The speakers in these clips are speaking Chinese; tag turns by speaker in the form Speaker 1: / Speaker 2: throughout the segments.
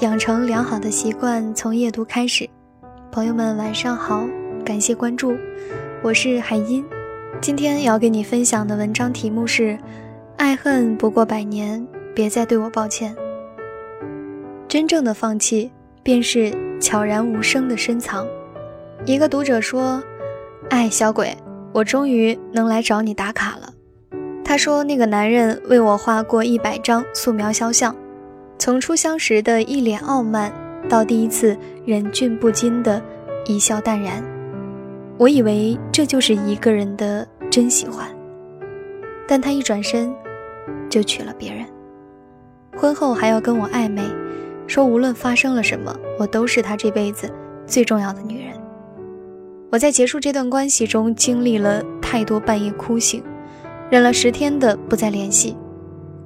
Speaker 1: 养成良好的习惯从夜读开始。朋友们晚上好，感谢关注，我是海音。今天要给你分享的文章题目是：爱恨不过百年，别再对我抱歉。真正的放弃，便是悄然无声的深藏。一个读者说：“哎，小鬼，我终于能来找你打卡了。”他说：“那个男人为我画过一百张素描肖像。”从初相识的一脸傲慢，到第一次忍俊不禁的一笑淡然，我以为这就是一个人的真喜欢。但他一转身，就娶了别人。婚后还要跟我暧昧，说无论发生了什么，我都是他这辈子最重要的女人。我在结束这段关系中经历了太多半夜哭醒，忍了十天的不再联系，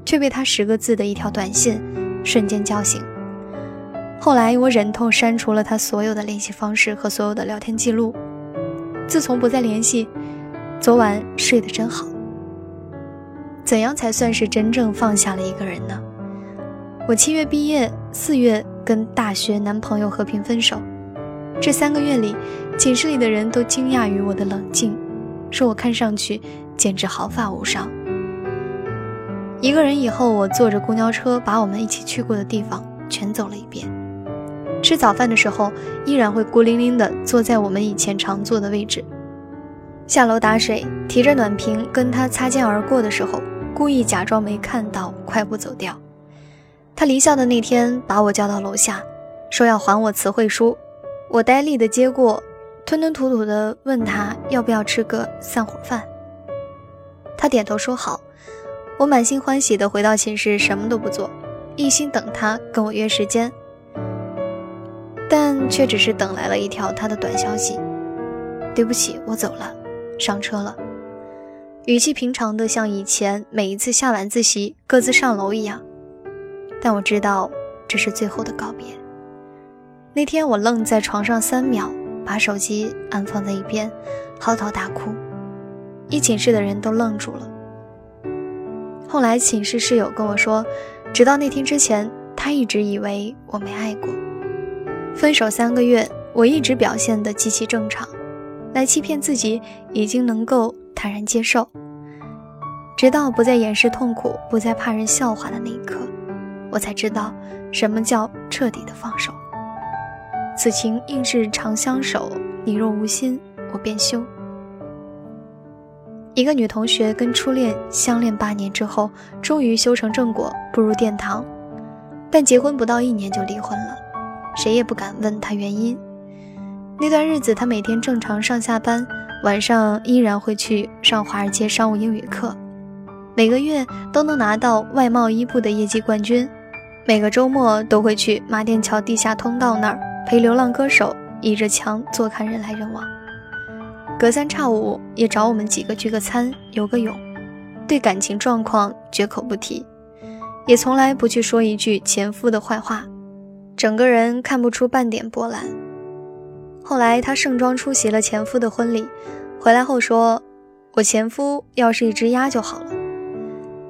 Speaker 1: 却被他十个字的一条短信。瞬间叫醒。后来我忍痛删除了他所有的联系方式和所有的聊天记录。自从不再联系，昨晚睡得真好。怎样才算是真正放下了一个人呢？我七月毕业，四月跟大学男朋友和平分手。这三个月里，寝室里的人都惊讶于我的冷静，说我看上去简直毫发无伤。一个人以后，我坐着公交车，把我们一起去过的地方全走了一遍。吃早饭的时候，依然会孤零零地坐在我们以前常坐的位置。下楼打水，提着暖瓶跟他擦肩而过的时候，故意假装没看到，快步走掉。他离校的那天，把我叫到楼下，说要还我词汇书。我呆立地接过，吞吞吐吐地问他要不要吃个散伙饭。他点头说好。我满心欢喜地回到寝室，什么都不做，一心等他跟我约时间，但却只是等来了一条他的短消息：“对不起，我走了，上车了。”语气平常的像以前每一次下晚自习各自上楼一样，但我知道这是最后的告别。那天我愣在床上三秒，把手机安放在一边，嚎啕大哭，一寝室的人都愣住了。后来寝室室友跟我说，直到那天之前，他一直以为我没爱过。分手三个月，我一直表现得极其正常，来欺骗自己已经能够坦然接受。直到不再掩饰痛苦，不再怕人笑话的那一刻，我才知道什么叫彻底的放手。此情应是长相守，你若无心，我便休。一个女同学跟初恋相恋八年之后，终于修成正果，步入殿堂，但结婚不到一年就离婚了，谁也不敢问她原因。那段日子，她每天正常上下班，晚上依然会去上华尔街商务英语课，每个月都能拿到外贸一部的业绩冠军，每个周末都会去马甸桥地下通道那儿陪流浪歌手倚着墙坐看人来人往。隔三差五也找我们几个聚个餐、游个泳，对感情状况绝口不提，也从来不去说一句前夫的坏话，整个人看不出半点波澜。后来她盛装出席了前夫的婚礼，回来后说：“我前夫要是一只鸭就好了。”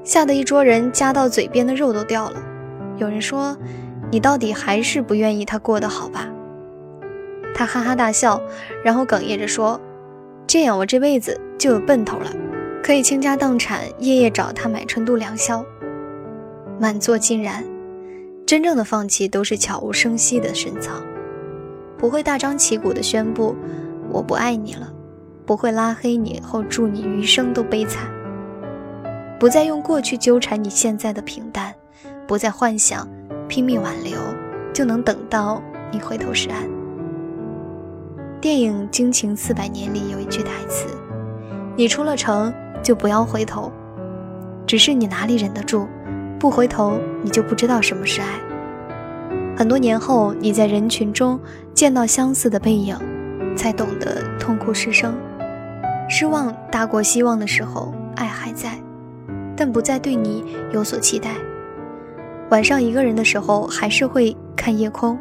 Speaker 1: 吓得一桌人夹到嘴边的肉都掉了。有人说：“你到底还是不愿意他过得好吧？”他哈哈大笑，然后哽咽着说。这样我这辈子就有奔头了，可以倾家荡产，夜夜找他买春度良宵。满座尽然，真正的放弃都是悄无声息的深藏，不会大张旗鼓的宣布我不爱你了，不会拉黑你后祝你余生都悲惨，不再用过去纠缠你现在的平淡，不再幻想拼命挽留就能等到你回头是岸。电影《惊情四百年》里有一句台词：“你出了城就不要回头，只是你哪里忍得住，不回头你就不知道什么是爱。”很多年后，你在人群中见到相似的背影，才懂得痛哭失声。失望大过希望的时候，爱还在，但不再对你有所期待。晚上一个人的时候，还是会看夜空。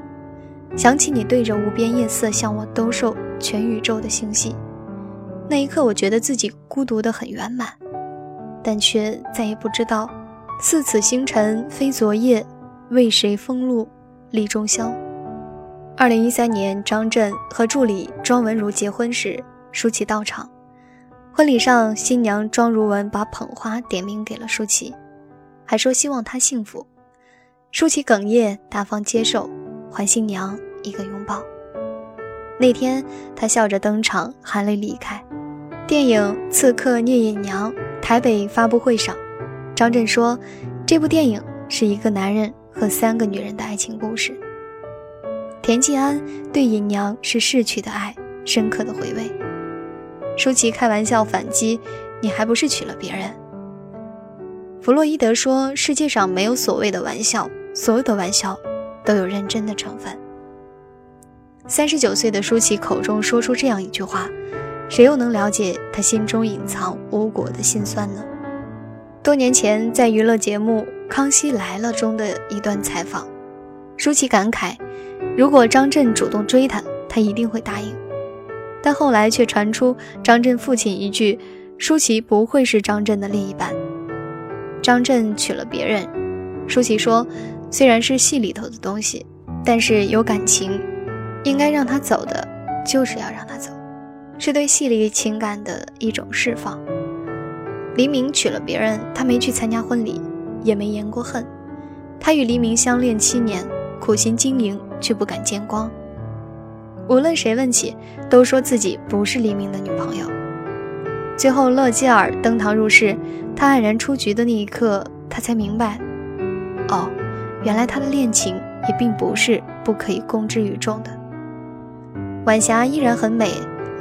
Speaker 1: 想起你对着无边夜色向我兜售全宇宙的星系，那一刻我觉得自己孤独得很圆满，但却再也不知道，似此星辰非昨夜，为谁风露立中宵。二零一三年，张震和助理庄文如结婚时，舒淇到场。婚礼上，新娘庄如文把捧花点名给了舒淇，还说希望她幸福。舒淇哽咽，大方接受，还新娘一个拥抱。那天，他笑着登场，含泪离开。电影《刺客聂隐娘》台北发布会上，张震说：“这部电影是一个男人和三个女人的爱情故事。”田季安对隐娘是逝去的爱，深刻的回味。舒淇开玩笑反击：“你还不是娶了别人？”弗洛伊德说：“世界上没有所谓的玩笑，所有的玩笑都有认真的成分。”三十九岁的舒淇口中说出这样一句话，谁又能了解她心中隐藏无果的心酸呢？多年前，在娱乐节目《康熙来了》中的一段采访，舒淇感慨。如果张震主动追她，她一定会答应。但后来却传出张震父亲一句：“舒淇不会是张震的另一半。”张震娶了别人。舒淇说：“虽然是戏里头的东西，但是有感情，应该让他走的，就是要让他走，是对戏里情感的一种释放。”黎明娶了别人，他没去参加婚礼，也没言过恨。他与黎明相恋七年。苦心经营，却不敢见光。无论谁问起，都说自己不是黎明的女朋友。最后，乐基尔登堂入室，他黯然出局的那一刻，他才明白，哦，原来他的恋情也并不是不可以公之于众的。晚霞依然很美，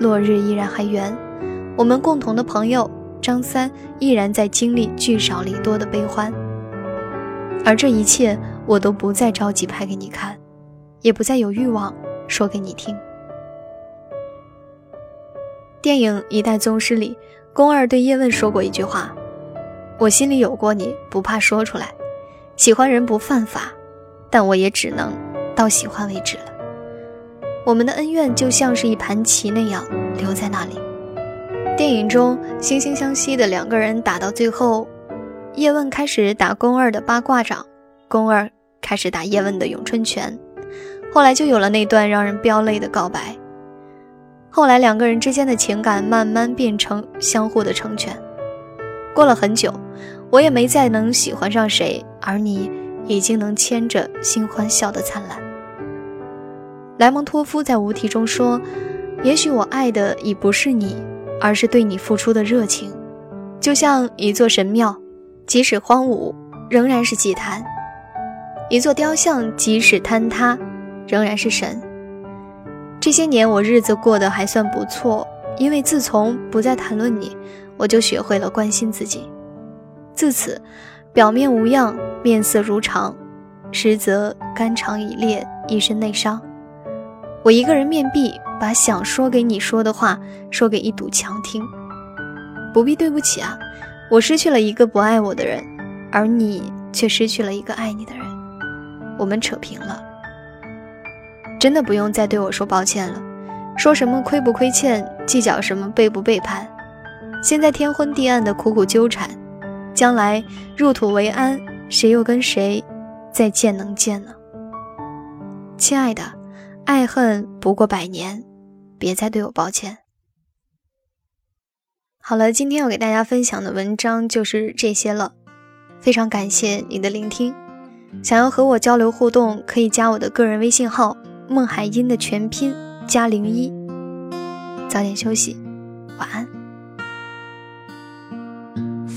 Speaker 1: 落日依然还圆，我们共同的朋友张三依然在经历聚少离多的悲欢。而这一切，我都不再着急拍给你看，也不再有欲望说给你听。电影《一代宗师》里，宫二对叶问说过一句话：“我心里有过你，不怕说出来。喜欢人不犯法，但我也只能到喜欢为止了。我们的恩怨就像是一盘棋那样留在那里。”电影中惺惺相惜的两个人打到最后。叶问开始打宫二的八卦掌，宫二开始打叶问的咏春拳，后来就有了那段让人飙泪的告白。后来两个人之间的情感慢慢变成相互的成全。过了很久，我也没再能喜欢上谁，而你已经能牵着新欢笑得灿烂。莱蒙托夫在《无题》中说：“也许我爱的已不是你，而是对你付出的热情，就像一座神庙。”即使荒芜，仍然是祭坛；一座雕像，即使坍塌，仍然是神。这些年，我日子过得还算不错，因为自从不再谈论你，我就学会了关心自己。自此，表面无恙，面色如常，实则肝肠已裂，一身内伤。我一个人面壁，把想说给你说的话，说给一堵墙听。不必对不起啊。我失去了一个不爱我的人，而你却失去了一个爱你的人。我们扯平了，真的不用再对我说抱歉了。说什么亏不亏欠，计较什么背不背叛。现在天昏地暗的苦苦纠缠，将来入土为安，谁又跟谁再见能见呢？亲爱的，爱恨不过百年，别再对我抱歉。好了，今天要给大家分享的文章就是这些了，非常感谢你的聆听。想要和我交流互动，可以加我的个人微信号“孟海音”的全拼加零一。早点休息，